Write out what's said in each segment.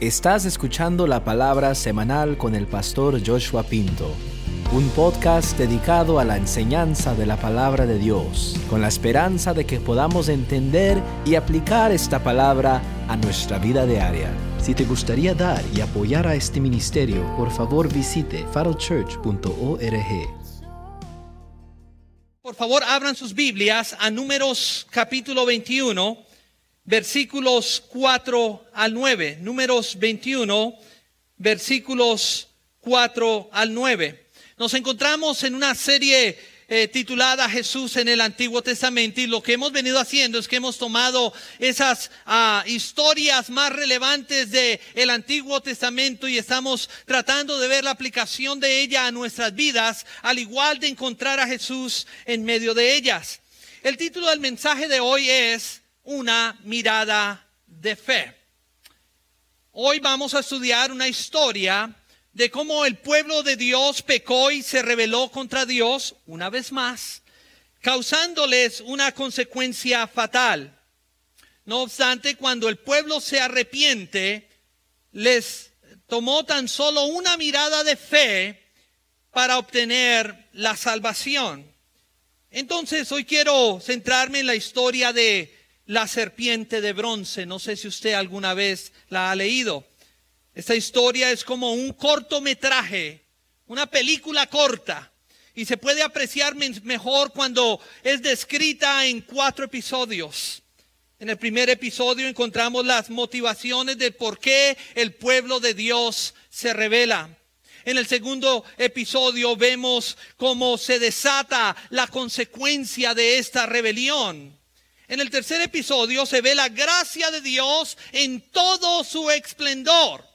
Estás escuchando la palabra semanal con el pastor Joshua Pinto, un podcast dedicado a la enseñanza de la palabra de Dios, con la esperanza de que podamos entender y aplicar esta palabra a nuestra vida diaria. Si te gustaría dar y apoyar a este ministerio, por favor visite farochurch.org. Por favor, abran sus Biblias a Números capítulo 21 versículos 4 al 9. Números 21, versículos 4 al 9. Nos encontramos en una serie eh, titulada Jesús en el Antiguo Testamento y lo que hemos venido haciendo es que hemos tomado esas ah, historias más relevantes del el Antiguo Testamento y estamos tratando de ver la aplicación de ella a nuestras vidas, al igual de encontrar a Jesús en medio de ellas. El título del mensaje de hoy es una mirada de fe. Hoy vamos a estudiar una historia de cómo el pueblo de Dios pecó y se rebeló contra Dios una vez más, causándoles una consecuencia fatal. No obstante, cuando el pueblo se arrepiente, les tomó tan solo una mirada de fe para obtener la salvación. Entonces, hoy quiero centrarme en la historia de la serpiente de bronce. No sé si usted alguna vez la ha leído. Esta historia es como un cortometraje, una película corta, y se puede apreciar mejor cuando es descrita en cuatro episodios. En el primer episodio encontramos las motivaciones de por qué el pueblo de Dios se revela. En el segundo episodio vemos cómo se desata la consecuencia de esta rebelión. En el tercer episodio se ve la gracia de Dios en todo su esplendor,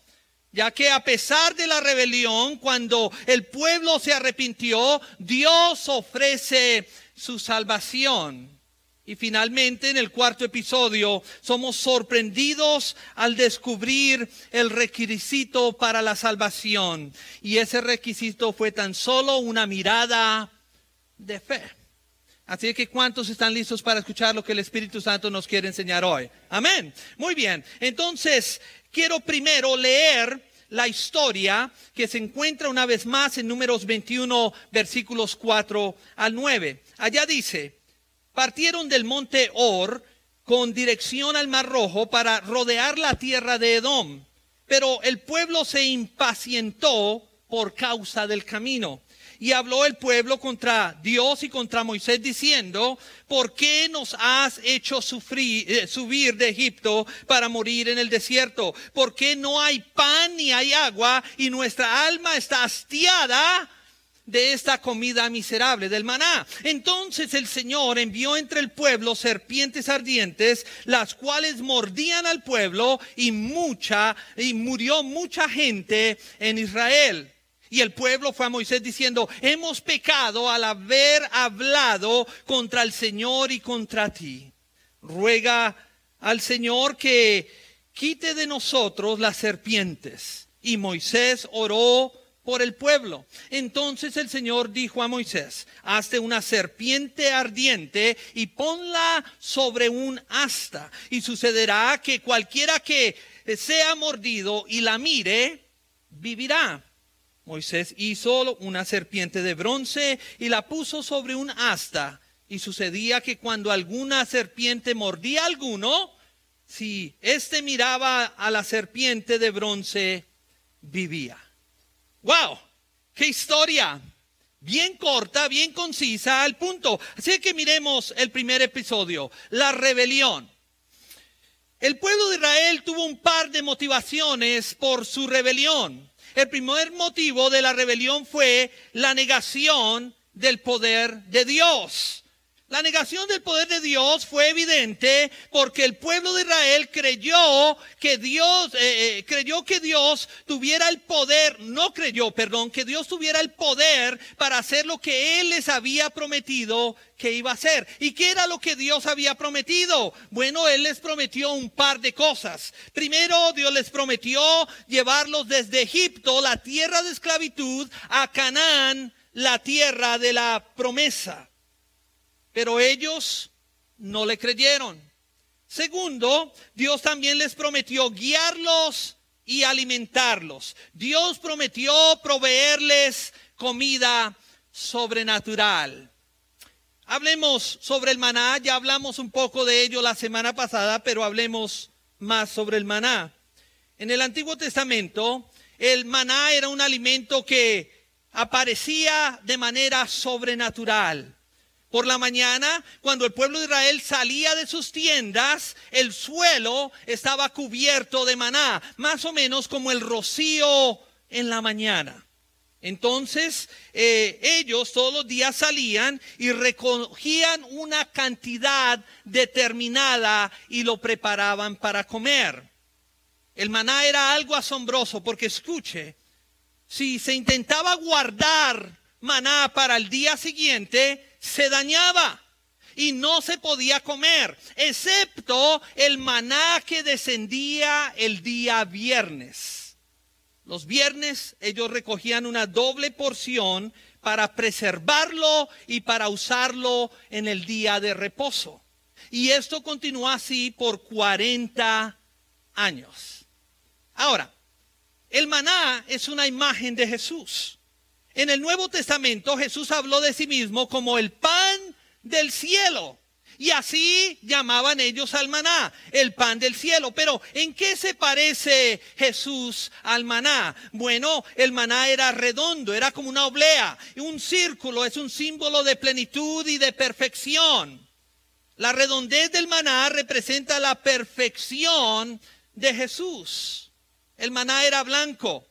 ya que a pesar de la rebelión, cuando el pueblo se arrepintió, Dios ofrece su salvación. Y finalmente, en el cuarto episodio, somos sorprendidos al descubrir el requisito para la salvación. Y ese requisito fue tan solo una mirada de fe. Así que ¿cuántos están listos para escuchar lo que el Espíritu Santo nos quiere enseñar hoy? Amén. Muy bien. Entonces, quiero primero leer la historia que se encuentra una vez más en números 21, versículos 4 al 9. Allá dice, partieron del monte Or con dirección al Mar Rojo para rodear la tierra de Edom, pero el pueblo se impacientó por causa del camino y habló el pueblo contra Dios y contra Moisés diciendo, ¿por qué nos has hecho sufrir, eh, subir de Egipto para morir en el desierto? ¿Por qué no hay pan ni hay agua y nuestra alma está hastiada? de esta comida miserable del maná. Entonces el Señor envió entre el pueblo serpientes ardientes, las cuales mordían al pueblo y mucha y murió mucha gente en Israel. Y el pueblo fue a Moisés diciendo, hemos pecado al haber hablado contra el Señor y contra ti. Ruega al Señor que quite de nosotros las serpientes. Y Moisés oró por el pueblo. Entonces el Señor dijo a Moisés, hazte una serpiente ardiente y ponla sobre un asta. Y sucederá que cualquiera que sea mordido y la mire, vivirá. Moisés hizo una serpiente de bronce y la puso sobre un asta. Y sucedía que cuando alguna serpiente mordía a alguno, si éste miraba a la serpiente de bronce, vivía. ¡Wow! ¡Qué historia! Bien corta, bien concisa, al punto. Así que miremos el primer episodio, la rebelión. El pueblo de Israel tuvo un par de motivaciones por su rebelión. El primer motivo de la rebelión fue la negación del poder de Dios. La negación del poder de Dios fue evidente porque el pueblo de Israel creyó que Dios, eh, eh, creyó que Dios tuviera el poder, no creyó, perdón, que Dios tuviera el poder para hacer lo que Él les había prometido que iba a hacer. ¿Y qué era lo que Dios había prometido? Bueno, Él les prometió un par de cosas. Primero, Dios les prometió llevarlos desde Egipto, la tierra de esclavitud, a Canaán, la tierra de la promesa. Pero ellos no le creyeron. Segundo, Dios también les prometió guiarlos y alimentarlos. Dios prometió proveerles comida sobrenatural. Hablemos sobre el maná, ya hablamos un poco de ello la semana pasada, pero hablemos más sobre el maná. En el Antiguo Testamento, el maná era un alimento que aparecía de manera sobrenatural. Por la mañana, cuando el pueblo de Israel salía de sus tiendas, el suelo estaba cubierto de maná, más o menos como el rocío en la mañana. Entonces eh, ellos todos los días salían y recogían una cantidad determinada y lo preparaban para comer. El maná era algo asombroso porque escuche, si se intentaba guardar maná para el día siguiente, se dañaba y no se podía comer, excepto el maná que descendía el día viernes. Los viernes ellos recogían una doble porción para preservarlo y para usarlo en el día de reposo. Y esto continuó así por 40 años. Ahora, el maná es una imagen de Jesús. En el Nuevo Testamento Jesús habló de sí mismo como el pan del cielo. Y así llamaban ellos al maná, el pan del cielo. Pero ¿en qué se parece Jesús al maná? Bueno, el maná era redondo, era como una oblea. Un círculo es un símbolo de plenitud y de perfección. La redondez del maná representa la perfección de Jesús. El maná era blanco,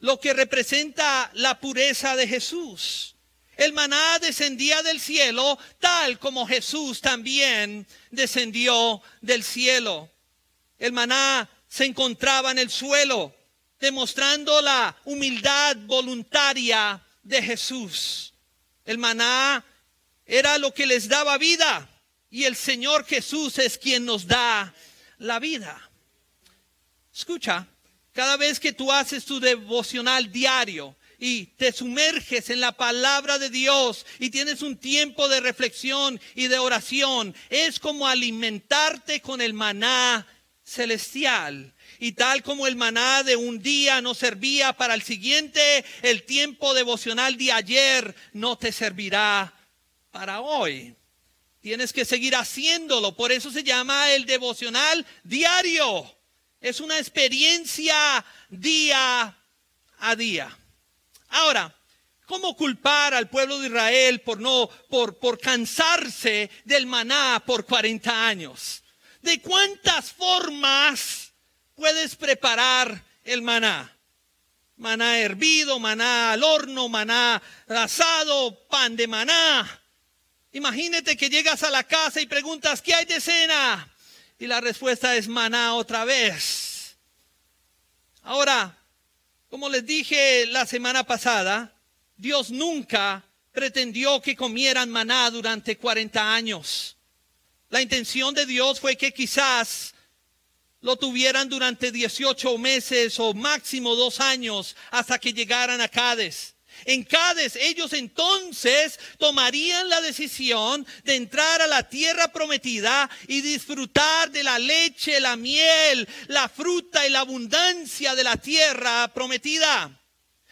lo que representa la pureza de Jesús. El maná descendía del cielo tal como Jesús también descendió del cielo. El maná se encontraba en el suelo, demostrando la humildad voluntaria de Jesús. El maná era lo que les daba vida y el Señor Jesús es quien nos da la vida. Escucha, cada vez que tú haces tu devocional diario, y te sumerges en la palabra de Dios y tienes un tiempo de reflexión y de oración, es como alimentarte con el maná celestial. Y tal como el maná de un día no servía para el siguiente, el tiempo devocional de ayer no te servirá para hoy. Tienes que seguir haciéndolo. Por eso se llama el devocional diario. Es una experiencia día a día. Ahora, ¿cómo culpar al pueblo de Israel por no, por, por cansarse del maná por 40 años? ¿De cuántas formas puedes preparar el maná? Maná hervido, maná al horno, maná asado, pan de maná. Imagínate que llegas a la casa y preguntas, ¿qué hay de cena? Y la respuesta es maná otra vez. Ahora, como les dije la semana pasada, Dios nunca pretendió que comieran maná durante 40 años. La intención de Dios fue que quizás lo tuvieran durante 18 meses o máximo dos años hasta que llegaran a Cádiz. En Cádiz ellos entonces tomarían la decisión de entrar a la tierra prometida y disfrutar de la leche, la miel, la fruta y la abundancia de la tierra prometida.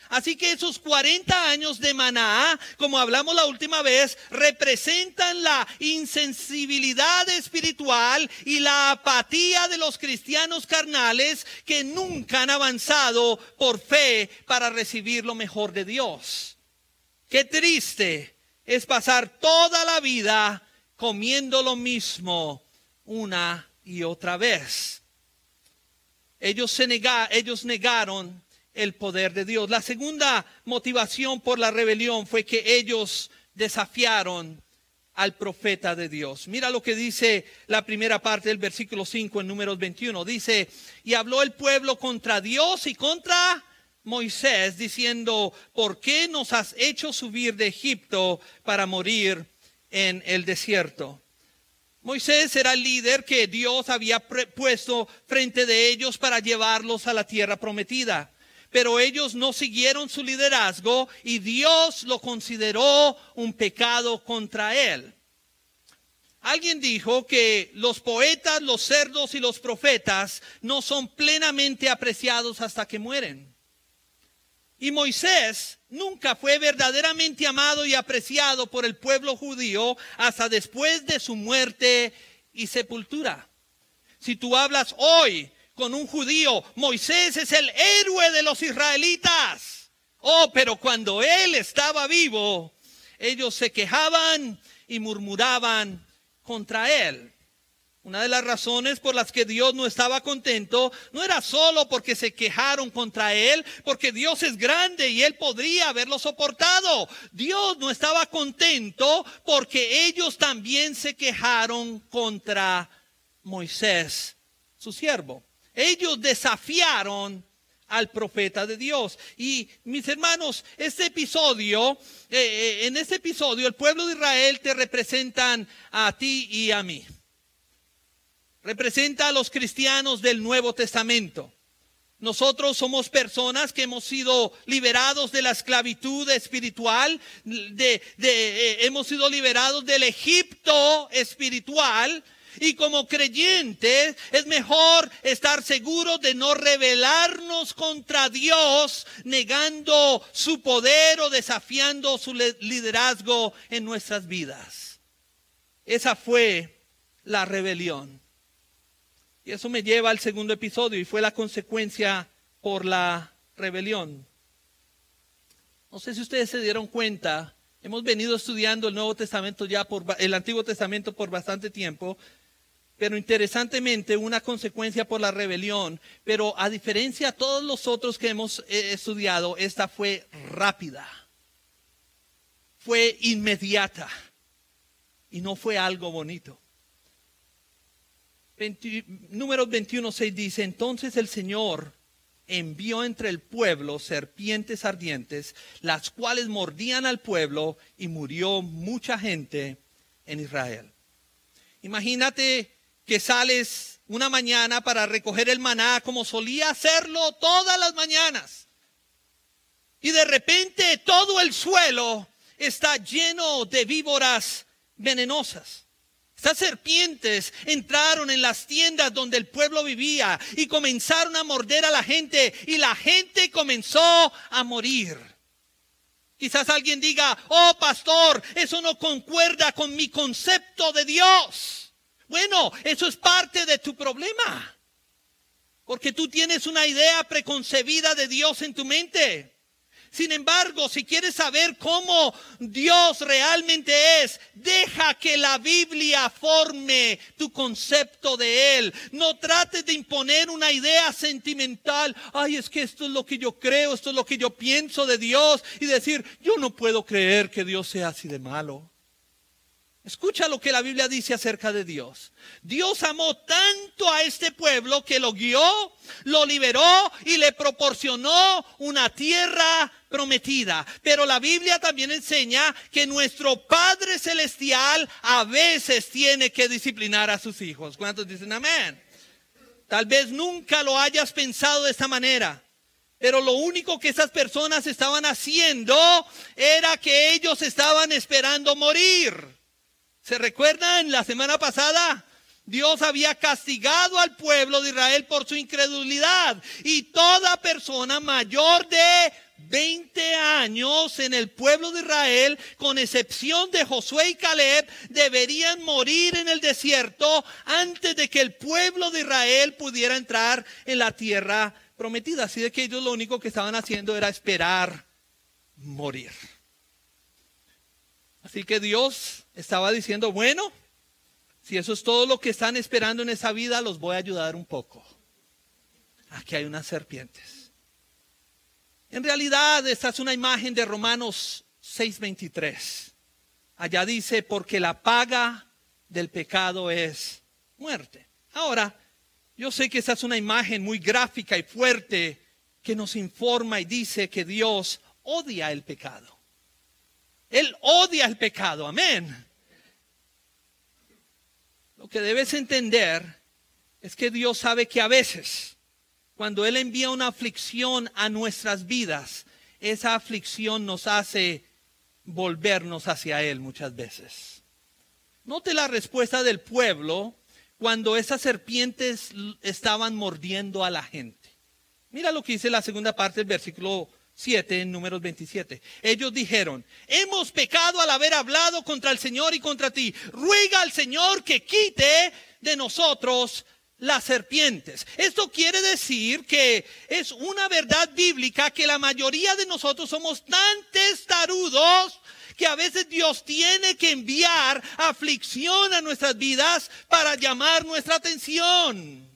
Así que esos 40 años de maná, como hablamos la última vez, representan la insensibilidad espiritual y la apatía de los cristianos carnales que nunca han avanzado por fe para recibir lo mejor de Dios. Qué triste es pasar toda la vida comiendo lo mismo una y otra vez. Ellos, se ellos negaron el poder de Dios. La segunda motivación por la rebelión fue que ellos desafiaron al profeta de Dios. Mira lo que dice la primera parte del versículo 5 en números 21. Dice, y habló el pueblo contra Dios y contra Moisés, diciendo, ¿por qué nos has hecho subir de Egipto para morir en el desierto? Moisés era el líder que Dios había puesto frente de ellos para llevarlos a la tierra prometida pero ellos no siguieron su liderazgo y Dios lo consideró un pecado contra él. Alguien dijo que los poetas, los cerdos y los profetas no son plenamente apreciados hasta que mueren. Y Moisés nunca fue verdaderamente amado y apreciado por el pueblo judío hasta después de su muerte y sepultura. Si tú hablas hoy con un judío, Moisés es el héroe de los israelitas. Oh, pero cuando él estaba vivo, ellos se quejaban y murmuraban contra él. Una de las razones por las que Dios no estaba contento no era solo porque se quejaron contra él, porque Dios es grande y él podría haberlo soportado. Dios no estaba contento porque ellos también se quejaron contra Moisés, su siervo. Ellos desafiaron al profeta de Dios. Y mis hermanos, este episodio, eh, eh, en este episodio, el pueblo de Israel te representan a ti y a mí. Representa a los cristianos del Nuevo Testamento. Nosotros somos personas que hemos sido liberados de la esclavitud espiritual, de, eh, hemos sido liberados del Egipto espiritual, y como creyentes es mejor estar seguros de no rebelarnos contra Dios, negando su poder o desafiando su liderazgo en nuestras vidas. Esa fue la rebelión. Y eso me lleva al segundo episodio y fue la consecuencia por la rebelión. No sé si ustedes se dieron cuenta, hemos venido estudiando el Nuevo Testamento ya por el Antiguo Testamento por bastante tiempo, pero interesantemente una consecuencia por la rebelión, pero a diferencia de todos los otros que hemos eh, estudiado, esta fue rápida, fue inmediata y no fue algo bonito. número 21, 6 dice, entonces el Señor envió entre el pueblo serpientes ardientes, las cuales mordían al pueblo y murió mucha gente en Israel. Imagínate que sales una mañana para recoger el maná como solía hacerlo todas las mañanas. Y de repente todo el suelo está lleno de víboras venenosas. Estas serpientes entraron en las tiendas donde el pueblo vivía y comenzaron a morder a la gente y la gente comenzó a morir. Quizás alguien diga, oh pastor, eso no concuerda con mi concepto de Dios. Bueno, eso es parte de tu problema. Porque tú tienes una idea preconcebida de Dios en tu mente. Sin embargo, si quieres saber cómo Dios realmente es, deja que la Biblia forme tu concepto de Él. No trates de imponer una idea sentimental. Ay, es que esto es lo que yo creo, esto es lo que yo pienso de Dios. Y decir, yo no puedo creer que Dios sea así de malo. Escucha lo que la Biblia dice acerca de Dios. Dios amó tanto a este pueblo que lo guió, lo liberó y le proporcionó una tierra prometida. Pero la Biblia también enseña que nuestro Padre Celestial a veces tiene que disciplinar a sus hijos. ¿Cuántos dicen amén? Tal vez nunca lo hayas pensado de esta manera. Pero lo único que esas personas estaban haciendo era que ellos estaban esperando morir. ¿Se recuerdan la semana pasada? Dios había castigado al pueblo de Israel por su incredulidad y toda persona mayor de 20 años en el pueblo de Israel, con excepción de Josué y Caleb, deberían morir en el desierto antes de que el pueblo de Israel pudiera entrar en la tierra prometida. Así de que ellos lo único que estaban haciendo era esperar morir. Así que Dios estaba diciendo, bueno, si eso es todo lo que están esperando en esa vida, los voy a ayudar un poco. Aquí hay unas serpientes. En realidad, esta es una imagen de Romanos 6:23. Allá dice, porque la paga del pecado es muerte. Ahora, yo sé que esta es una imagen muy gráfica y fuerte que nos informa y dice que Dios odia el pecado. Él odia el pecado, amén. Lo que debes entender es que Dios sabe que a veces, cuando Él envía una aflicción a nuestras vidas, esa aflicción nos hace volvernos hacia Él muchas veces. Note la respuesta del pueblo cuando esas serpientes estaban mordiendo a la gente. Mira lo que dice la segunda parte del versículo 7 en números 27. Ellos dijeron, hemos pecado al haber hablado contra el Señor y contra ti. Ruega al Señor que quite de nosotros las serpientes. Esto quiere decir que es una verdad bíblica que la mayoría de nosotros somos tan testarudos que a veces Dios tiene que enviar aflicción a nuestras vidas para llamar nuestra atención.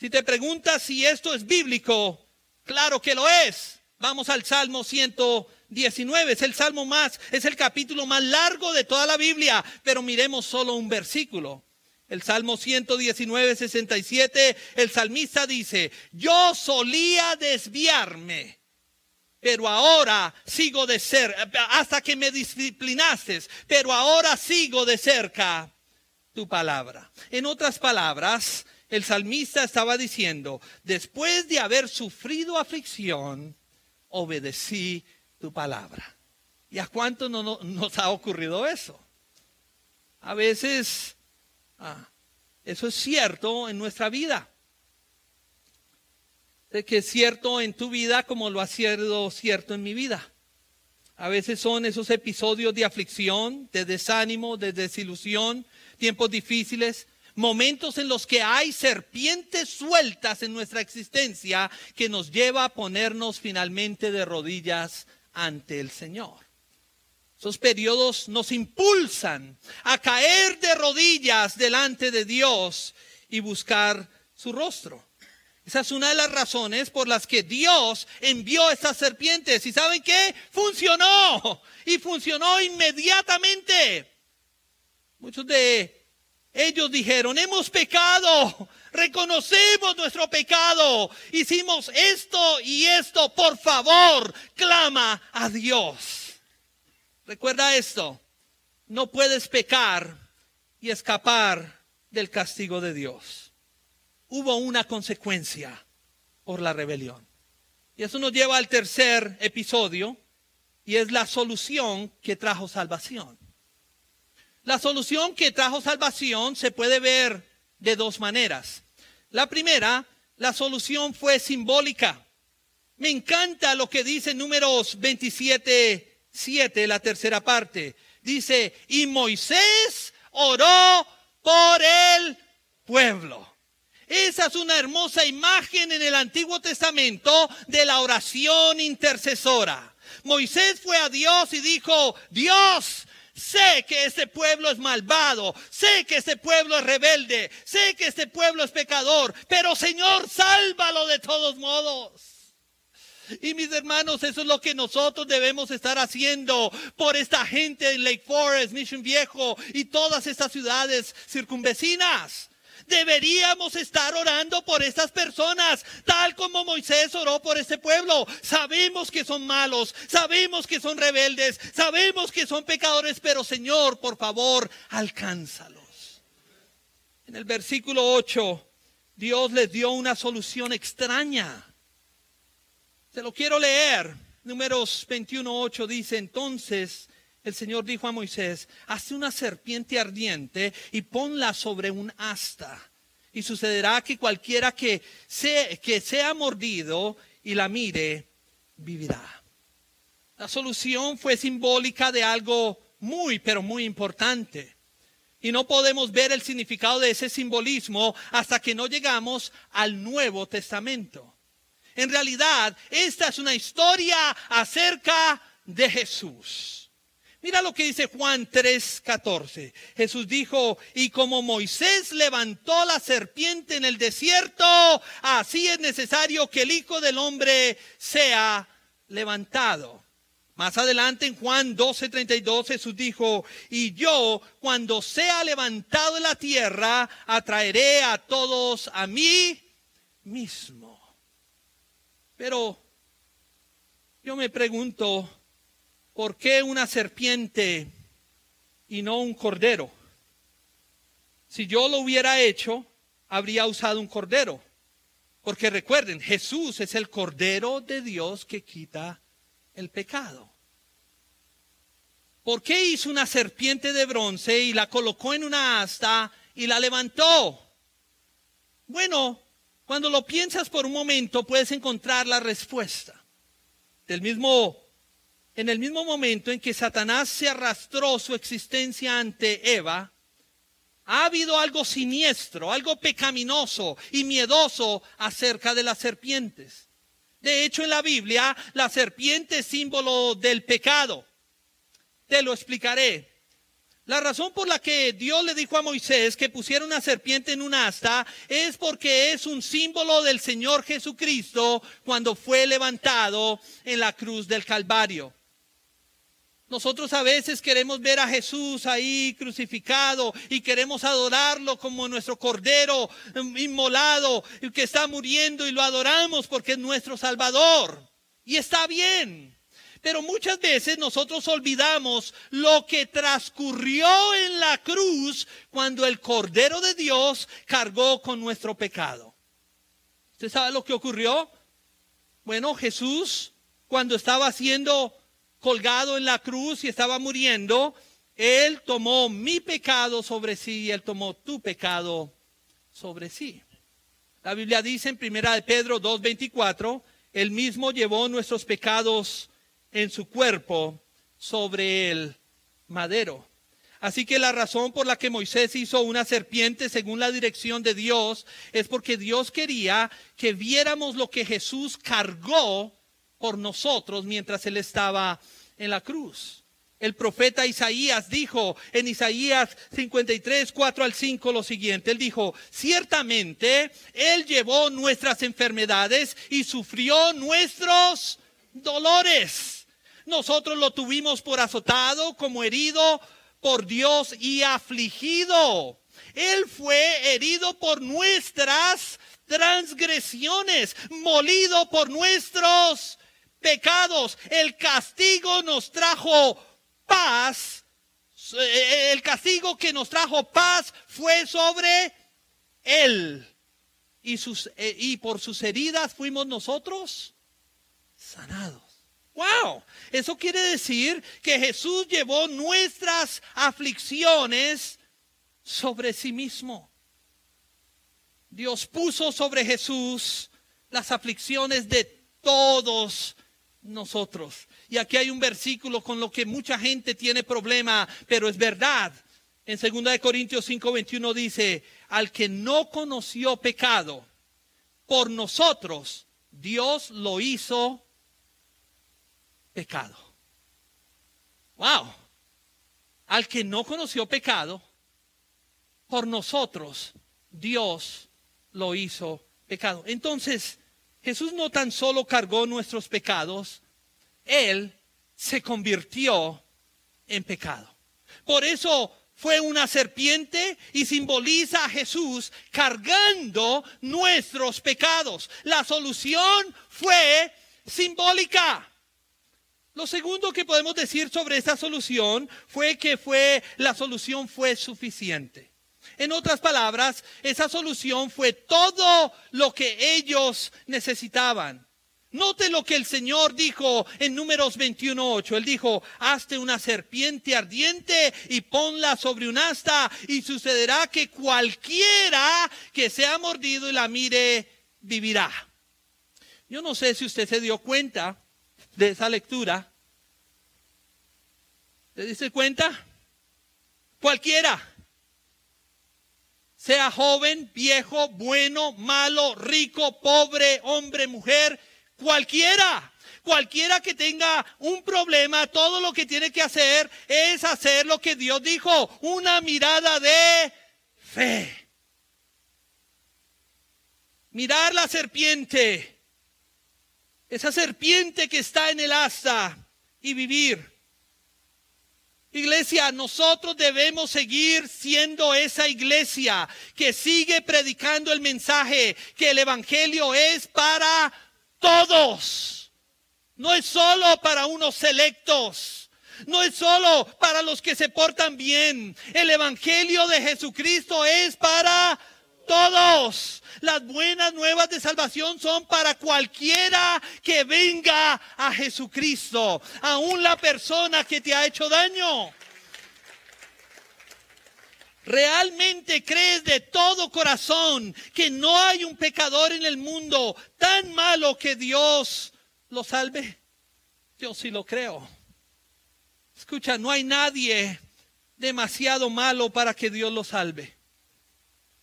Si te preguntas si esto es bíblico, claro que lo es. Vamos al Salmo 119, es el salmo más, es el capítulo más largo de toda la Biblia, pero miremos solo un versículo. El Salmo 119, 67, el salmista dice, yo solía desviarme pero ahora sigo de cerca, hasta que me disciplinaste, pero ahora sigo de cerca tu palabra. En otras palabras, el salmista estaba diciendo, después de haber sufrido aflicción, obedecí tu palabra. ¿Y a cuánto no, nos ha ocurrido eso? A veces, ah, eso es cierto en nuestra vida de que es cierto en tu vida como lo ha sido cierto en mi vida. A veces son esos episodios de aflicción, de desánimo, de desilusión, tiempos difíciles, momentos en los que hay serpientes sueltas en nuestra existencia que nos lleva a ponernos finalmente de rodillas ante el Señor. Esos periodos nos impulsan a caer de rodillas delante de Dios y buscar su rostro. Esa es una de las razones por las que Dios envió estas serpientes. ¿Y saben qué? Funcionó. Y funcionó inmediatamente. Muchos de ellos dijeron, hemos pecado, reconocemos nuestro pecado, hicimos esto y esto, por favor, clama a Dios. Recuerda esto, no puedes pecar y escapar del castigo de Dios hubo una consecuencia por la rebelión. Y eso nos lleva al tercer episodio y es la solución que trajo salvación. La solución que trajo salvación se puede ver de dos maneras. La primera, la solución fue simbólica. Me encanta lo que dice números 27, 7, la tercera parte. Dice, y Moisés oró por el pueblo. Esa es una hermosa imagen en el Antiguo Testamento de la oración intercesora. Moisés fue a Dios y dijo, Dios, sé que este pueblo es malvado, sé que este pueblo es rebelde, sé que este pueblo es pecador, pero Señor, sálvalo de todos modos. Y mis hermanos, eso es lo que nosotros debemos estar haciendo por esta gente en Lake Forest, Mission Viejo y todas estas ciudades circunvecinas. Deberíamos estar orando por estas personas, tal como Moisés oró por este pueblo. Sabemos que son malos, sabemos que son rebeldes, sabemos que son pecadores, pero Señor, por favor, alcánzalos. En el versículo 8, Dios les dio una solución extraña. Se lo quiero leer. Números 21.8 dice, entonces el Señor dijo a Moisés, hazte una serpiente ardiente y ponla sobre un asta. Y sucederá que cualquiera que sea, que sea mordido y la mire, vivirá. La solución fue simbólica de algo muy, pero muy importante. Y no podemos ver el significado de ese simbolismo hasta que no llegamos al Nuevo Testamento. En realidad, esta es una historia acerca de Jesús. Mira lo que dice Juan 3:14. Jesús dijo, y como Moisés levantó la serpiente en el desierto, así es necesario que el Hijo del Hombre sea levantado. Más adelante en Juan 12:32 Jesús dijo, y yo cuando sea levantado en la tierra, atraeré a todos a mí mismo. Pero yo me pregunto, ¿por qué una serpiente y no un cordero? Si yo lo hubiera hecho, habría usado un cordero. Porque recuerden, Jesús es el cordero de Dios que quita el pecado. ¿por qué hizo una serpiente de bronce y la colocó en una asta y la levantó? Bueno, cuando lo piensas por un momento puedes encontrar la respuesta. Del mismo, en el mismo momento en que Satanás se arrastró su existencia ante Eva, ha habido algo siniestro, algo pecaminoso y miedoso acerca de las serpientes. De hecho, en la Biblia, la serpiente es símbolo del pecado. Te lo explicaré. La razón por la que Dios le dijo a Moisés que pusiera una serpiente en un asta es porque es un símbolo del Señor Jesucristo cuando fue levantado en la cruz del Calvario. Nosotros a veces queremos ver a Jesús ahí crucificado y queremos adorarlo como nuestro cordero mm, inmolado que está muriendo y lo adoramos porque es nuestro Salvador. Y está bien. Pero muchas veces nosotros olvidamos lo que transcurrió en la cruz cuando el Cordero de Dios cargó con nuestro pecado. ¿Usted sabe lo que ocurrió? Bueno, Jesús, cuando estaba siendo colgado en la cruz y estaba muriendo, Él tomó mi pecado sobre sí y Él tomó tu pecado sobre sí. La Biblia dice en primera de Pedro 2.24, Él mismo llevó nuestros pecados en su cuerpo sobre el madero. Así que la razón por la que Moisés hizo una serpiente según la dirección de Dios es porque Dios quería que viéramos lo que Jesús cargó por nosotros mientras Él estaba en la cruz. El profeta Isaías dijo en Isaías 53, 4 al 5 lo siguiente. Él dijo, ciertamente Él llevó nuestras enfermedades y sufrió nuestros dolores. Nosotros lo tuvimos por azotado, como herido por Dios y afligido. Él fue herido por nuestras transgresiones, molido por nuestros pecados. El castigo nos trajo paz. El castigo que nos trajo paz fue sobre él. Y, sus, eh, y por sus heridas fuimos nosotros sanados. Wow, eso quiere decir que Jesús llevó nuestras aflicciones sobre sí mismo. Dios puso sobre Jesús las aflicciones de todos nosotros. Y aquí hay un versículo con lo que mucha gente tiene problema, pero es verdad. En 2 Corintios 5:21 dice, al que no conoció pecado, por nosotros Dios lo hizo pecado. Wow. Al que no conoció pecado, por nosotros Dios lo hizo pecado. Entonces, Jesús no tan solo cargó nuestros pecados, Él se convirtió en pecado. Por eso fue una serpiente y simboliza a Jesús cargando nuestros pecados. La solución fue simbólica. Lo segundo que podemos decir sobre esa solución fue que fue la solución fue suficiente. En otras palabras, esa solución fue todo lo que ellos necesitaban. Note lo que el Señor dijo en números 21.8. Él dijo, hazte una serpiente ardiente y ponla sobre un asta y sucederá que cualquiera que sea mordido y la mire vivirá. Yo no sé si usted se dio cuenta de esa lectura. ¿Se dice cuenta? Cualquiera. Sea joven, viejo, bueno, malo, rico, pobre, hombre, mujer, cualquiera. Cualquiera que tenga un problema, todo lo que tiene que hacer es hacer lo que Dios dijo, una mirada de fe. Mirar la serpiente esa serpiente que está en el asta y vivir. Iglesia, nosotros debemos seguir siendo esa iglesia que sigue predicando el mensaje que el Evangelio es para todos. No es solo para unos selectos. No es solo para los que se portan bien. El Evangelio de Jesucristo es para todos. Las buenas nuevas de salvación son para cualquiera que venga a Jesucristo, aún la persona que te ha hecho daño. ¿Realmente crees de todo corazón que no hay un pecador en el mundo tan malo que Dios lo salve? Yo sí lo creo. Escucha, no hay nadie demasiado malo para que Dios lo salve.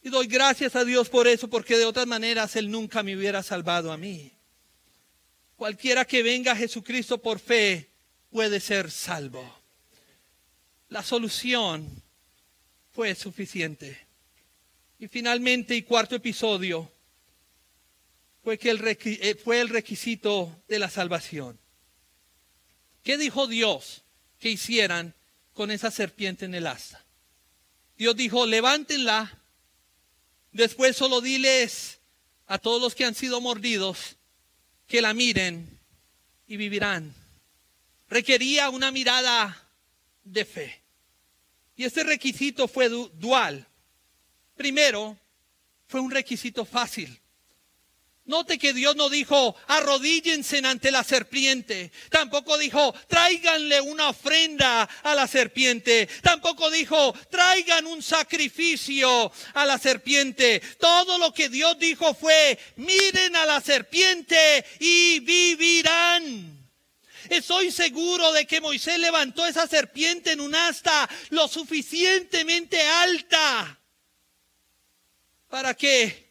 Y doy gracias a Dios por eso, porque de otras maneras Él nunca me hubiera salvado a mí. Cualquiera que venga a Jesucristo por fe puede ser salvo. La solución fue suficiente. Y finalmente, y cuarto episodio, fue, que el eh, fue el requisito de la salvación. ¿Qué dijo Dios que hicieran con esa serpiente en el asta? Dios dijo, levántenla, después solo diles a todos los que han sido mordidos que la miren y vivirán. Requería una mirada de fe. Y este requisito fue dual. Primero, fue un requisito fácil. Note que Dios no dijo, arrodíllense ante la serpiente. Tampoco dijo, tráiganle una ofrenda a la serpiente. Tampoco dijo, traigan un sacrificio a la serpiente. Todo lo que Dios dijo fue, miren a la serpiente y vivirán. Estoy seguro de que Moisés levantó esa serpiente en un asta lo suficientemente alta para que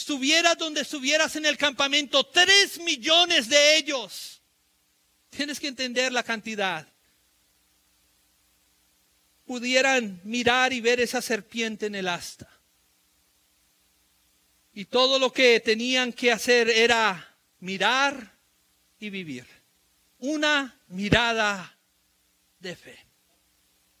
estuvieras donde estuvieras en el campamento, tres millones de ellos. Tienes que entender la cantidad. Pudieran mirar y ver esa serpiente en el asta. Y todo lo que tenían que hacer era mirar y vivir una mirada de fe.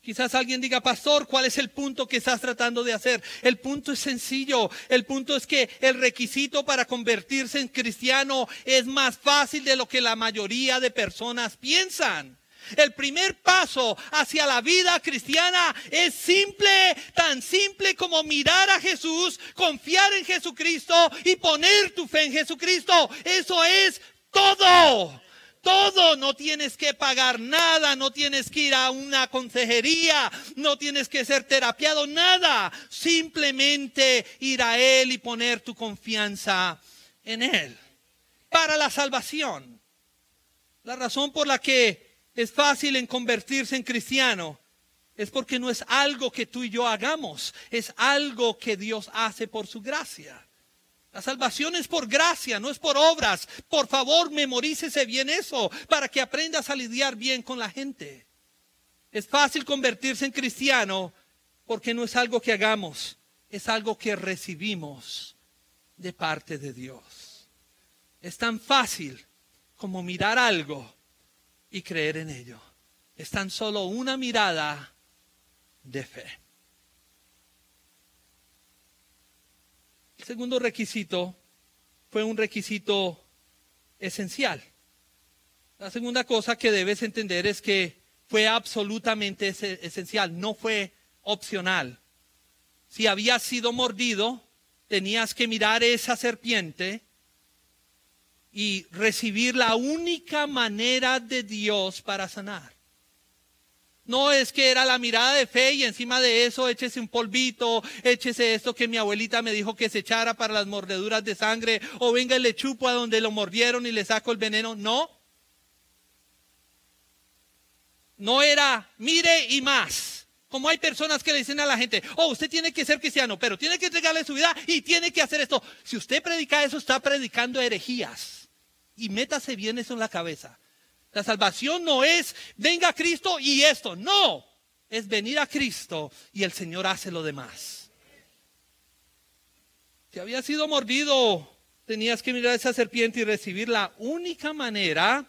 Quizás alguien diga, pastor, ¿cuál es el punto que estás tratando de hacer? El punto es sencillo. El punto es que el requisito para convertirse en cristiano es más fácil de lo que la mayoría de personas piensan. El primer paso hacia la vida cristiana es simple, tan simple como mirar a Jesús, confiar en Jesucristo y poner tu fe en Jesucristo. Eso es todo todo, no tienes que pagar nada, no tienes que ir a una consejería, no tienes que ser terapiado, nada. Simplemente ir a Él y poner tu confianza en Él. Para la salvación. La razón por la que es fácil en convertirse en cristiano es porque no es algo que tú y yo hagamos, es algo que Dios hace por su gracia. La salvación es por gracia, no es por obras. Por favor, memorícese bien eso para que aprendas a lidiar bien con la gente. Es fácil convertirse en cristiano porque no es algo que hagamos, es algo que recibimos de parte de Dios. Es tan fácil como mirar algo y creer en ello. Es tan solo una mirada de fe. Segundo requisito fue un requisito esencial. La segunda cosa que debes entender es que fue absolutamente esencial, no fue opcional. Si habías sido mordido, tenías que mirar esa serpiente y recibir la única manera de Dios para sanar. No es que era la mirada de fe y encima de eso échese un polvito, échese esto que mi abuelita me dijo que se echara para las mordeduras de sangre, o venga y le chupo a donde lo mordieron y le saco el veneno. No. No era mire y más. Como hay personas que le dicen a la gente, oh, usted tiene que ser cristiano, pero tiene que entregarle su vida y tiene que hacer esto. Si usted predica eso, está predicando herejías. Y métase bien eso en la cabeza. La salvación no es venga Cristo y esto, no, es venir a Cristo y el Señor hace lo demás. Si había sido mordido, tenías que mirar a esa serpiente y recibir la única manera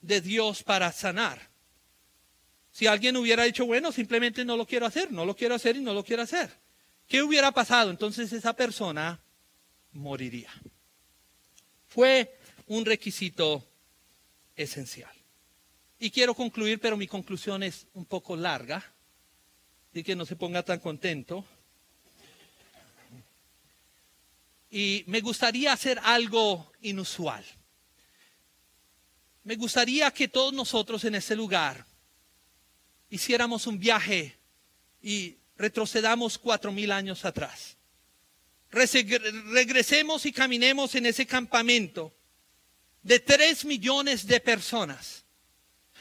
de Dios para sanar. Si alguien hubiera dicho, bueno, simplemente no lo quiero hacer, no lo quiero hacer y no lo quiero hacer. ¿Qué hubiera pasado? Entonces esa persona moriría. Fue un requisito esencial. Y quiero concluir, pero mi conclusión es un poco larga, así que no se ponga tan contento. y me gustaría hacer algo inusual. Me gustaría que todos nosotros en este lugar hiciéramos un viaje y retrocedamos cuatro mil años atrás. Regresemos y caminemos en ese campamento de tres millones de personas,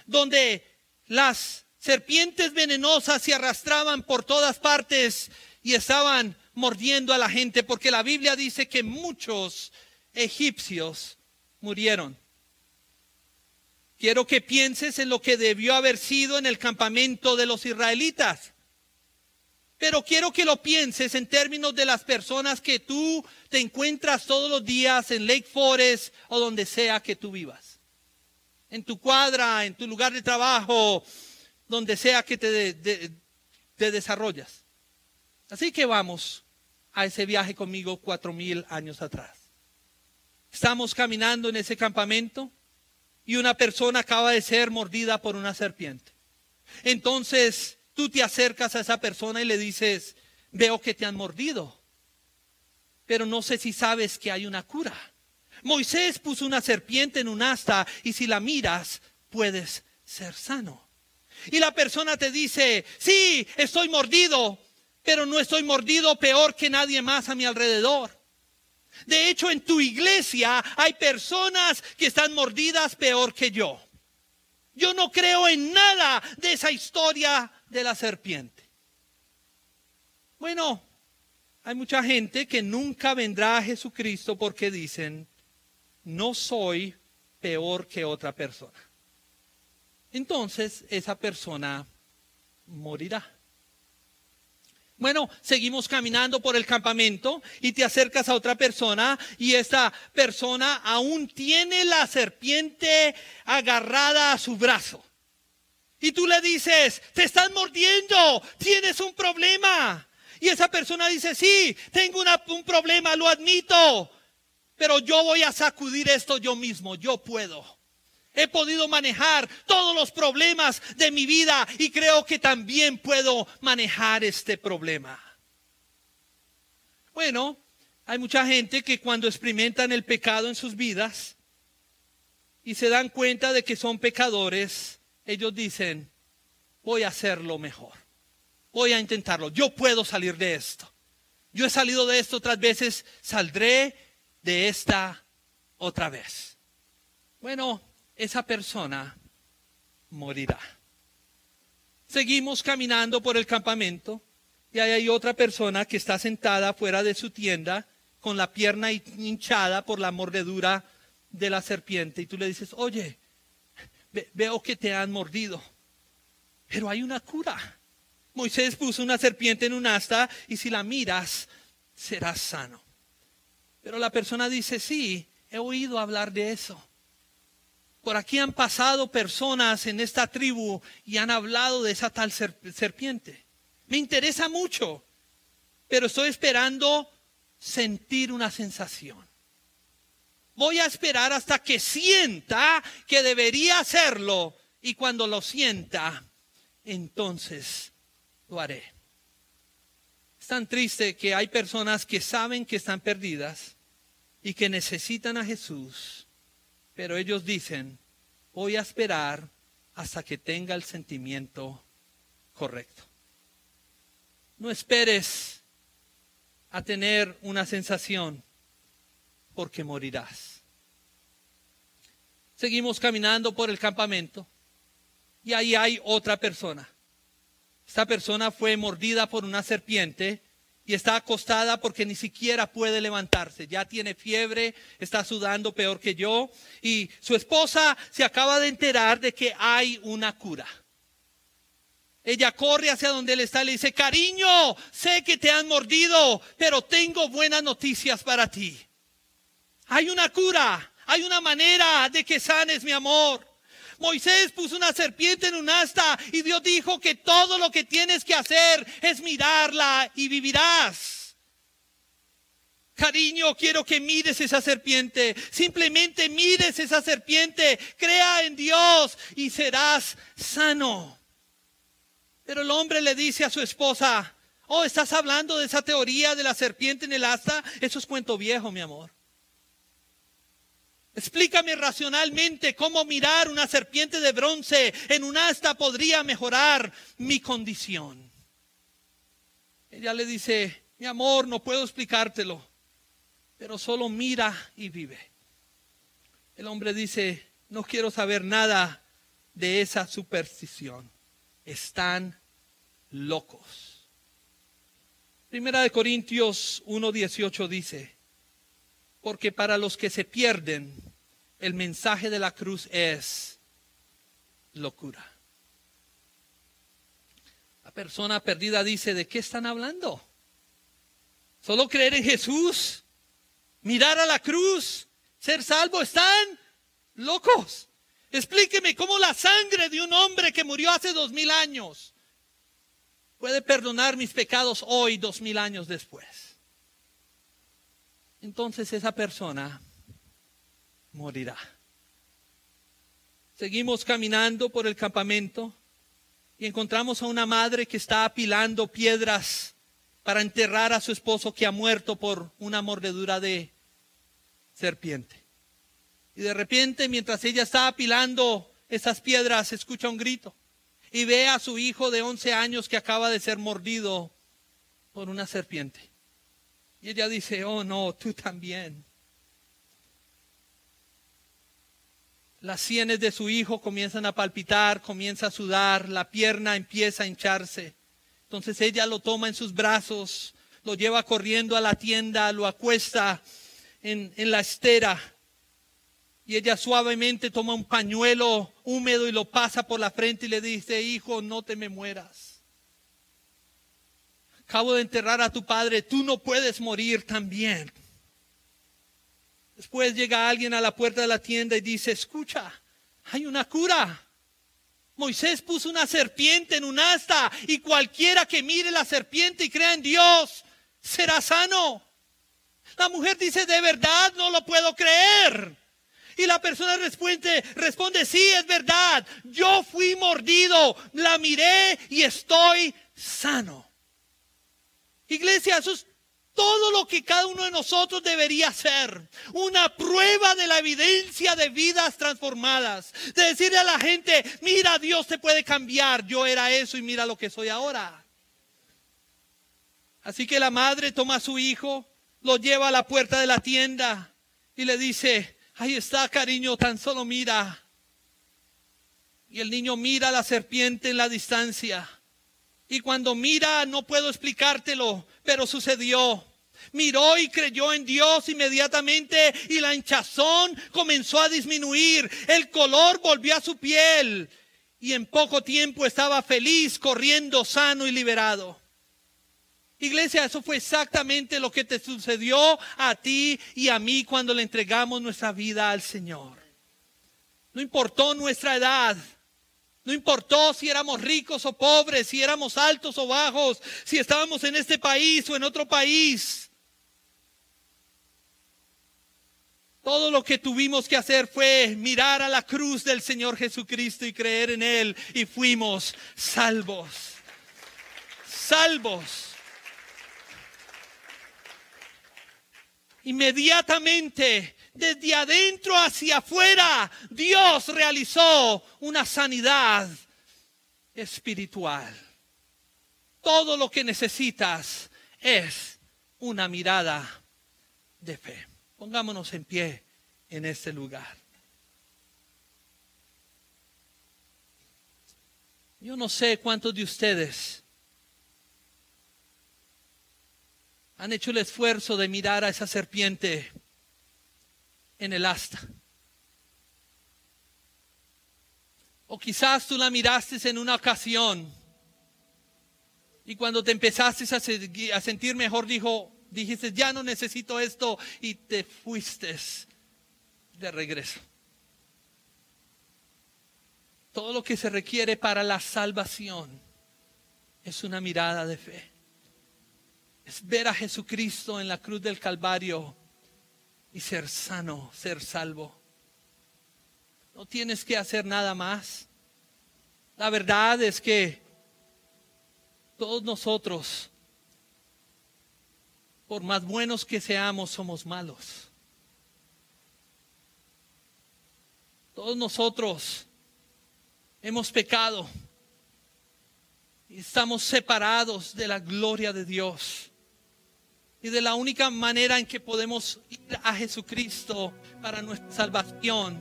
donde las serpientes venenosas se arrastraban por todas partes y estaban mordiendo a la gente, porque la Biblia dice que muchos egipcios murieron. Quiero que pienses en lo que debió haber sido en el campamento de los israelitas. Pero quiero que lo pienses en términos de las personas que tú te encuentras todos los días en Lake Forest o donde sea que tú vivas. En tu cuadra, en tu lugar de trabajo, donde sea que te, te desarrollas. Así que vamos a ese viaje conmigo cuatro mil años atrás. Estamos caminando en ese campamento y una persona acaba de ser mordida por una serpiente. Entonces tú te acercas a esa persona y le dices, veo que te han mordido, pero no sé si sabes que hay una cura. Moisés puso una serpiente en un asta y si la miras puedes ser sano. Y la persona te dice, sí, estoy mordido, pero no estoy mordido peor que nadie más a mi alrededor. De hecho, en tu iglesia hay personas que están mordidas peor que yo. Yo no creo en nada de esa historia de la serpiente. Bueno, hay mucha gente que nunca vendrá a Jesucristo porque dicen, no soy peor que otra persona. Entonces esa persona morirá. Bueno, seguimos caminando por el campamento y te acercas a otra persona y esta persona aún tiene la serpiente agarrada a su brazo. Y tú le dices, te están mordiendo, tienes un problema. Y esa persona dice, sí, tengo un problema, lo admito, pero yo voy a sacudir esto yo mismo, yo puedo. He podido manejar todos los problemas de mi vida y creo que también puedo manejar este problema. Bueno, hay mucha gente que cuando experimentan el pecado en sus vidas y se dan cuenta de que son pecadores, ellos dicen, voy a hacerlo mejor. Voy a intentarlo. Yo puedo salir de esto. Yo he salido de esto otras veces, saldré de esta otra vez. Bueno, esa persona morirá. Seguimos caminando por el campamento y ahí hay otra persona que está sentada fuera de su tienda con la pierna hinchada por la mordedura de la serpiente y tú le dices, oye, veo que te han mordido, pero hay una cura. Moisés puso una serpiente en un asta y si la miras serás sano. Pero la persona dice, sí, he oído hablar de eso. Por aquí han pasado personas en esta tribu y han hablado de esa tal serpiente. Me interesa mucho, pero estoy esperando sentir una sensación. Voy a esperar hasta que sienta que debería hacerlo y cuando lo sienta, entonces lo haré. Es tan triste que hay personas que saben que están perdidas y que necesitan a Jesús pero ellos dicen, voy a esperar hasta que tenga el sentimiento correcto. No esperes a tener una sensación porque morirás. Seguimos caminando por el campamento y ahí hay otra persona. Esta persona fue mordida por una serpiente y está acostada porque ni siquiera puede levantarse. Ya tiene fiebre, está sudando peor que yo. Y su esposa se acaba de enterar de que hay una cura. Ella corre hacia donde él está y le dice, cariño, sé que te han mordido, pero tengo buenas noticias para ti. Hay una cura, hay una manera de que sanes mi amor. Moisés puso una serpiente en un asta y Dios dijo que todo lo que tienes que hacer es mirarla y vivirás. Cariño, quiero que mires esa serpiente. Simplemente mires esa serpiente. Crea en Dios y serás sano. Pero el hombre le dice a su esposa, Oh, ¿estás hablando de esa teoría de la serpiente en el asta? Eso es cuento viejo, mi amor. Explícame racionalmente cómo mirar una serpiente de bronce en un asta podría mejorar mi condición. Ella le dice, mi amor, no puedo explicártelo, pero solo mira y vive. El hombre dice, no quiero saber nada de esa superstición. Están locos. Primera de Corintios 1.18 dice, porque para los que se pierden, el mensaje de la cruz es locura. La persona perdida dice, ¿de qué están hablando? ¿Solo creer en Jesús? ¿Mirar a la cruz? ¿Ser salvo? Están locos. Explíqueme cómo la sangre de un hombre que murió hace dos mil años puede perdonar mis pecados hoy, dos mil años después. Entonces esa persona morirá. Seguimos caminando por el campamento y encontramos a una madre que está apilando piedras para enterrar a su esposo que ha muerto por una mordedura de serpiente. Y de repente, mientras ella está apilando esas piedras, escucha un grito y ve a su hijo de 11 años que acaba de ser mordido por una serpiente. Y ella dice, oh no, tú también. Las sienes de su hijo comienzan a palpitar, comienza a sudar, la pierna empieza a hincharse. Entonces ella lo toma en sus brazos, lo lleva corriendo a la tienda, lo acuesta en, en la estera y ella suavemente toma un pañuelo húmedo y lo pasa por la frente y le dice, hijo, no te me mueras. Acabo de enterrar a tu padre, tú no puedes morir también. Después llega alguien a la puerta de la tienda y dice, escucha, hay una cura. Moisés puso una serpiente en un asta y cualquiera que mire la serpiente y crea en Dios será sano. La mujer dice, de verdad no lo puedo creer. Y la persona responde, responde, sí, es verdad. Yo fui mordido, la miré y estoy sano. Iglesia, eso es todo lo que cada uno de nosotros debería hacer. Una prueba de la evidencia de vidas transformadas. De decirle a la gente, mira, Dios te puede cambiar. Yo era eso y mira lo que soy ahora. Así que la madre toma a su hijo, lo lleva a la puerta de la tienda y le dice, Ahí está, cariño, tan solo mira. Y el niño mira a la serpiente en la distancia. Y cuando mira, no puedo explicártelo, pero sucedió. Miró y creyó en Dios inmediatamente y la hinchazón comenzó a disminuir. El color volvió a su piel y en poco tiempo estaba feliz, corriendo sano y liberado. Iglesia, eso fue exactamente lo que te sucedió a ti y a mí cuando le entregamos nuestra vida al Señor. No importó nuestra edad. No importó si éramos ricos o pobres, si éramos altos o bajos, si estábamos en este país o en otro país. Todo lo que tuvimos que hacer fue mirar a la cruz del Señor Jesucristo y creer en Él y fuimos salvos. Salvos. Inmediatamente, desde adentro hacia afuera, Dios realizó una sanidad espiritual. Todo lo que necesitas es una mirada de fe. Pongámonos en pie en este lugar. Yo no sé cuántos de ustedes han hecho el esfuerzo de mirar a esa serpiente en el asta. O quizás tú la miraste en una ocasión y cuando te empezaste a, sentir mejor dijo, dijiste, ya no necesito esto y te fuiste de regreso. Todo lo que se requiere para la salvación es una mirada de fe es ver a Jesucristo en la cruz del Calvario y ser sano, ser salvo. No tienes que hacer nada más. La verdad es que todos nosotros por más buenos que seamos, somos malos. Todos nosotros hemos pecado y estamos separados de la gloria de Dios. Y de la única manera en que podemos ir a Jesucristo para nuestra salvación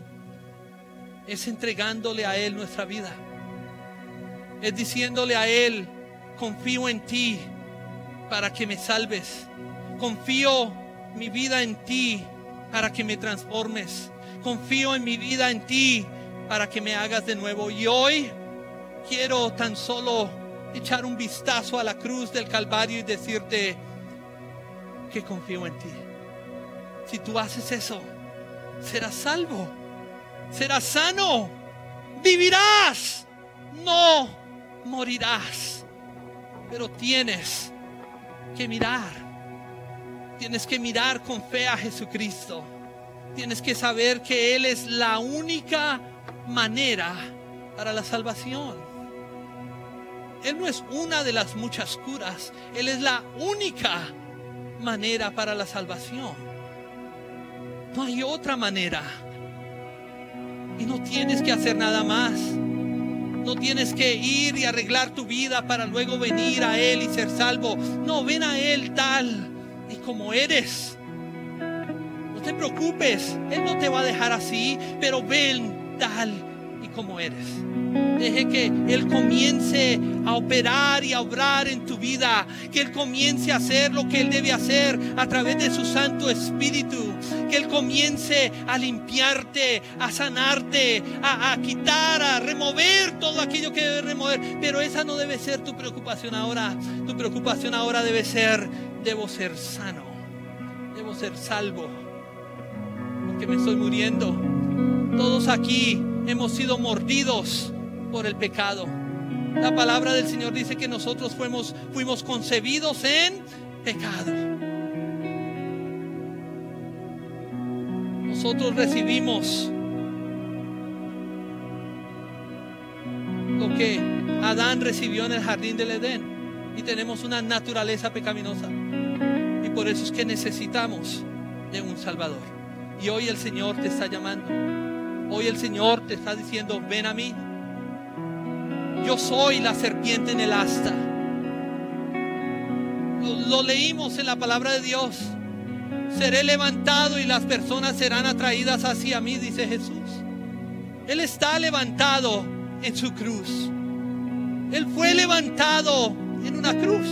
es entregándole a Él nuestra vida. Es diciéndole a Él, confío en ti para que me salves. Confío mi vida en ti para que me transformes. Confío en mi vida en ti para que me hagas de nuevo. Y hoy quiero tan solo echar un vistazo a la cruz del Calvario y decirte que confío en ti. Si tú haces eso, serás salvo, serás sano, vivirás, no morirás. Pero tienes que mirar, tienes que mirar con fe a Jesucristo. Tienes que saber que Él es la única manera para la salvación. Él no es una de las muchas curas, Él es la única manera para la salvación. No hay otra manera. Y no tienes que hacer nada más. No tienes que ir y arreglar tu vida para luego venir a Él y ser salvo. No, ven a Él tal y como eres te preocupes, Él no te va a dejar así, pero ven tal y como eres. Deje que Él comience a operar y a obrar en tu vida. Que Él comience a hacer lo que Él debe hacer a través de su Santo Espíritu. Que Él comience a limpiarte, a sanarte, a, a quitar, a remover todo aquello que debe remover. Pero esa no debe ser tu preocupación ahora. Tu preocupación ahora debe ser, debo ser sano. Debo ser salvo que me estoy muriendo. Todos aquí hemos sido mordidos por el pecado. La palabra del Señor dice que nosotros fuimos, concebidos en pecado. Nosotros recibimos lo que Adán recibió en el jardín del Edén y tenemos una naturaleza pecaminosa. Y por eso es que necesitamos de un Salvador. Y hoy el Señor te está llamando. Hoy el Señor te está diciendo, ven a mí. Yo soy la serpiente en el asta. Lo, leímos en la palabra de Dios. Seré levantado y las personas serán atraídas hacia mí, dice Jesús. Él está levantado en su cruz. Él fue levantado en una cruz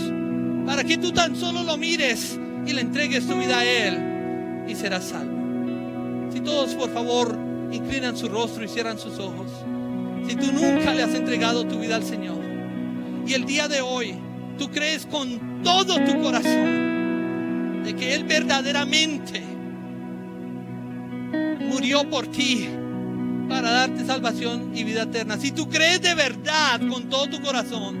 para que tú tan solo lo mires y le entregues tu vida a Él y serás salvo. Si todos, por favor, inclinan su rostro y cierran sus ojos. Si tú nunca le has entregado tu vida al Señor y el día de hoy tú crees con todo tu corazón de que Él verdaderamente murió por ti para darte salvación y vida eterna. Si tú crees de verdad con todo tu corazón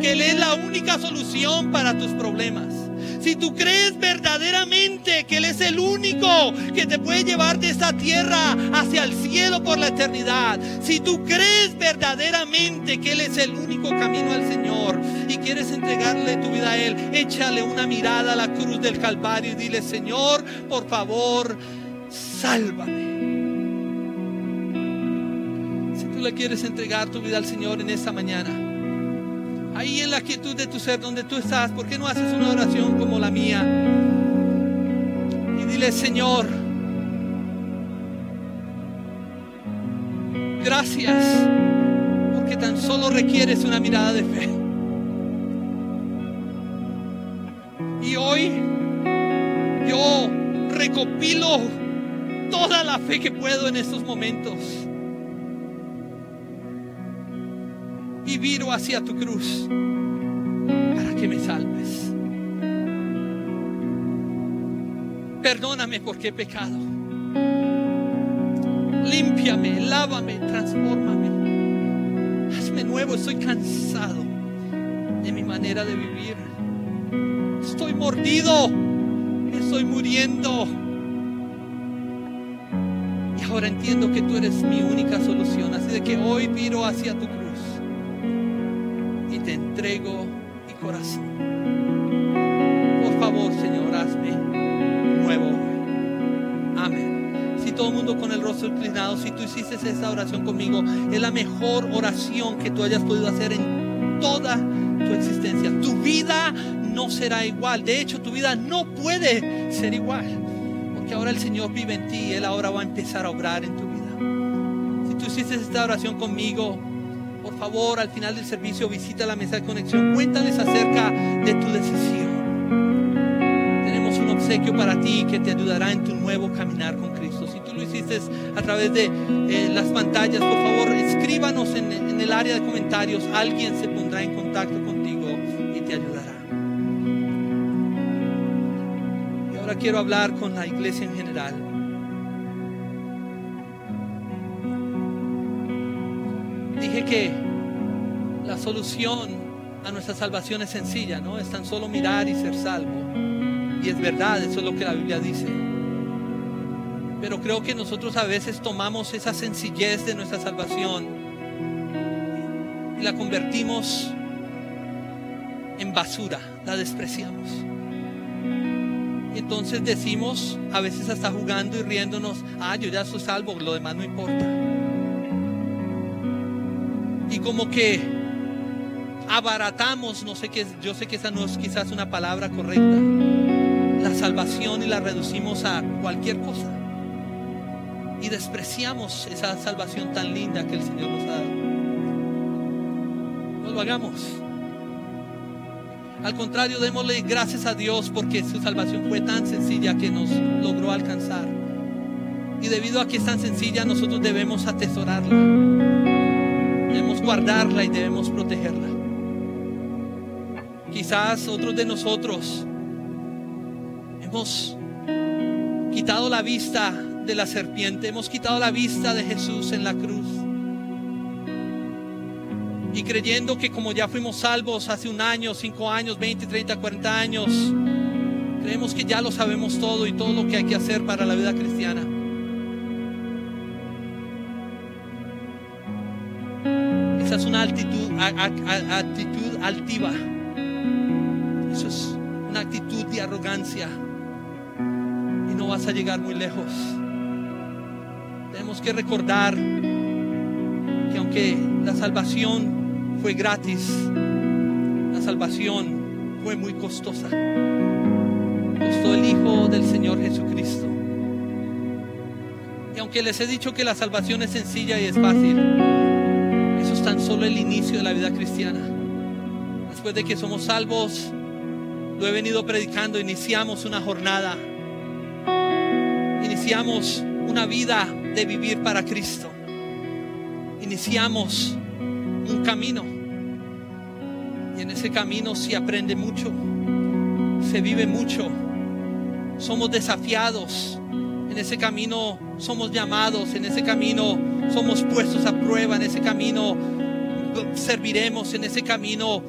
que Él es la única solución para tus problemas si tú crees verdaderamente que Él es el único que te puede llevar de esta tierra hacia el cielo por la eternidad, si tú crees verdaderamente que Él es el único camino al Señor y quieres entregarle tu vida a Él, échale una mirada a la cruz del Calvario y dile, Señor, por favor, sálvame. Si tú le quieres entregar tu vida al Señor en esta mañana, ahí en la quietud de tu ser, donde tú estás, ¿por qué no haces una oración como la mía? Y dile, Señor, gracias, porque tan solo requieres una mirada de fe. Y hoy yo recopilo toda la fe que puedo en estos momentos y viro hacia tu cruz para que me salves. Perdóname porque he pecado. Límpiame, lávame, transfórmame. Hazme nuevo, estoy cansado de mi manera de vivir. Estoy mordido, estoy muriendo. Y ahora entiendo que tú eres mi única solución. Así de que hoy viro hacia tu cruz entrego mi corazón. Por favor, Señor, hazme nuevo. Amén. Si todo el mundo con el rostro inclinado, si tú hiciste esa oración conmigo, es la mejor oración que tú hayas podido hacer en toda tu existencia. Tu vida no será igual. De hecho, tu vida no puede ser igual. Porque ahora el Señor vive en ti y Él ahora va a empezar a obrar en tu vida. Si tú hiciste esta oración conmigo, favor, al final del servicio visita la mesa de conexión. Cuéntales acerca de tu decisión. Tenemos un obsequio para ti que te ayudará en tu nuevo caminar con Cristo. Si tú lo hiciste a través de eh, las pantallas, por favor, escríbanos en el área de comentarios. Alguien se pondrá en contacto contigo y te ayudará. Y ahora quiero hablar con la iglesia en general. Que la solución a nuestra salvación es sencilla, ¿no? Es tan solo mirar y ser salvo. Y es verdad, eso es lo que la Biblia dice. Pero creo que nosotros a veces tomamos esa sencillez de nuestra salvación y la convertimos en basura, la despreciamos. Y entonces decimos, a veces hasta jugando y riéndonos, ah, yo ya soy salvo, lo demás no importa. Y como que abaratamos, no sé qué, yo sé que esa no es quizás una palabra correcta, la salvación y la reducimos a cualquier cosa. Y despreciamos esa salvación tan linda que el Señor nos ha dado. No lo hagamos. Al contrario, démosle gracias a Dios porque su salvación fue tan sencilla que nos logró alcanzar. Y debido a que es tan sencilla, nosotros debemos atesorarla. Debemos guardarla y debemos protegerla. Quizás otros de nosotros hemos quitado la vista de la serpiente, hemos quitado la vista de Jesús en la cruz. Y creyendo que como ya fuimos salvos hace un año, cinco años, 20, 30, 40 años, creemos que ya lo sabemos todo y todo lo que hay que hacer para la vida cristiana. Una actitud, altiva. Eso es una actitud de arrogancia. Y no vas a llegar muy lejos. Tenemos que recordar que aunque la salvación fue gratis, la salvación fue muy costosa. Costó el Hijo del Señor Jesucristo. Y aunque les he dicho que la salvación es sencilla y es fácil, tan solo el inicio de la vida cristiana. Después de que somos salvos, lo he venido predicando, iniciamos una jornada, iniciamos una vida de vivir para Cristo, iniciamos un camino. Y en ese camino se aprende mucho, se vive mucho, somos desafiados, en ese camino somos llamados, en ese camino somos puestos a prueba, en ese camino serviremos, en ese camino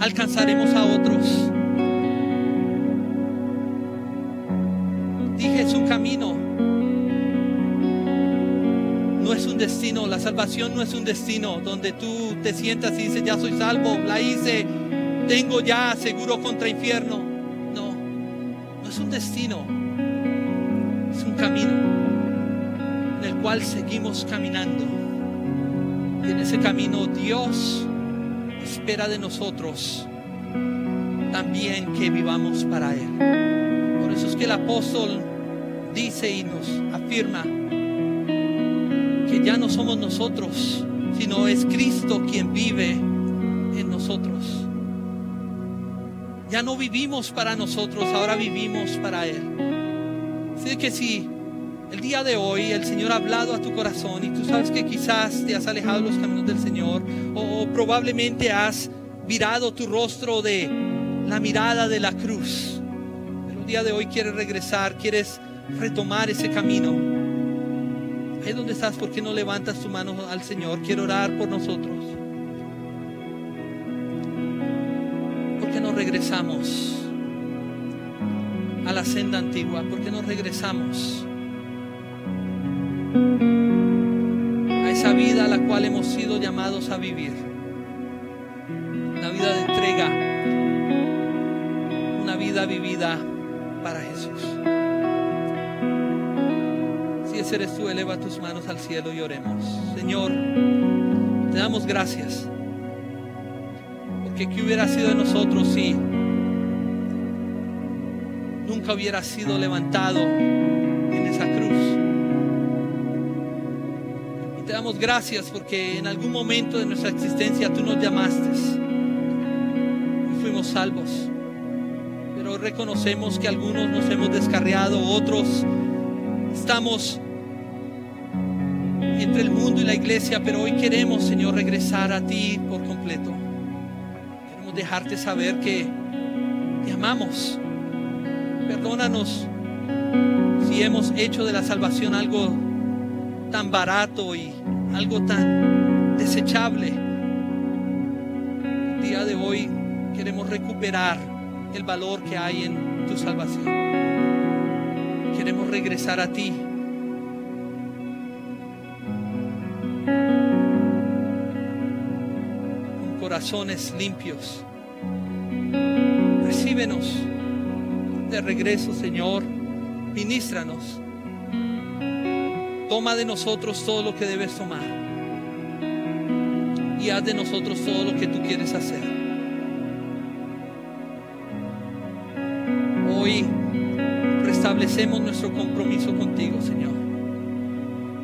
alcanzaremos a otros. Dije, es un camino, no es un destino, la salvación no es un destino donde tú te sientas y dices, ya soy salvo, la hice, tengo ya seguro contra infierno. No, no es un destino, es un camino en el cual seguimos caminando. En ese camino Dios espera de nosotros también que vivamos para Él. Por eso es que el apóstol dice y nos afirma que ya no somos nosotros, sino es Cristo quien vive en nosotros. Ya no vivimos para nosotros, ahora vivimos para Él. Así que si el día de hoy el Señor ha hablado a tu corazón y tú sabes que quizás te has alejado de los caminos del Señor o, probablemente has virado tu rostro de la mirada de la cruz. Pero el día de hoy quieres regresar, quieres retomar ese camino. Ahí donde estás, ¿por qué no levantas tu mano al Señor? Quiero orar por nosotros. ¿Por qué no regresamos a la senda antigua? ¿Por qué no regresamos a esa vida a la cual hemos sido llamados a vivir? Una vida de entrega, una vida vivida para Jesús. Si ese eres tú, eleva tus manos al cielo y oremos. Señor, te damos gracias. Porque qué hubiera sido de nosotros si nunca hubiera sido levantado damos gracias porque en algún momento de nuestra existencia tú nos llamaste y fuimos salvos. Pero reconocemos que algunos nos hemos descarriado, otros estamos entre el mundo y la iglesia, pero hoy queremos, Señor, regresar a ti por completo. Queremos dejarte saber que te amamos. Perdónanos si hemos hecho de la salvación algo tan barato y algo tan desechable. El día de hoy queremos recuperar el valor que hay en tu salvación. Queremos regresar a ti. Con corazones limpios. Recíbenos de regreso, Señor. Ministranos. Toma de nosotros todo lo que debes tomar. Y haz de nosotros todo lo que tú quieres hacer. Hoy restablecemos nuestro compromiso contigo, Señor.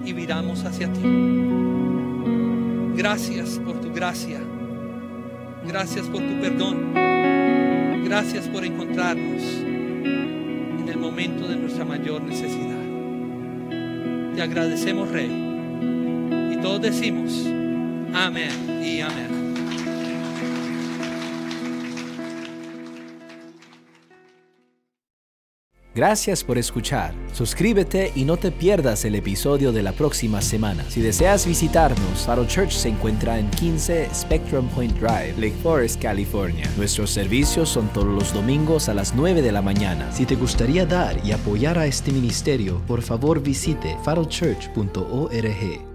Y viramos hacia ti. Gracias por tu gracia. Gracias por tu perdón. Gracias por encontrarnos en el momento de nuestra mayor necesidad. Agradecemos, Rey. Y todos decimos, amén y amén. Gracias por escuchar. Suscríbete y no te pierdas el episodio de la próxima semana. Si deseas visitarnos, Faro Church se encuentra en 15 Spectrum Point Drive, Lake Forest, California. Nuestros servicios son todos los domingos a las 9 de la mañana. Si te gustaría dar y apoyar a este ministerio, por favor visite farochurch.org.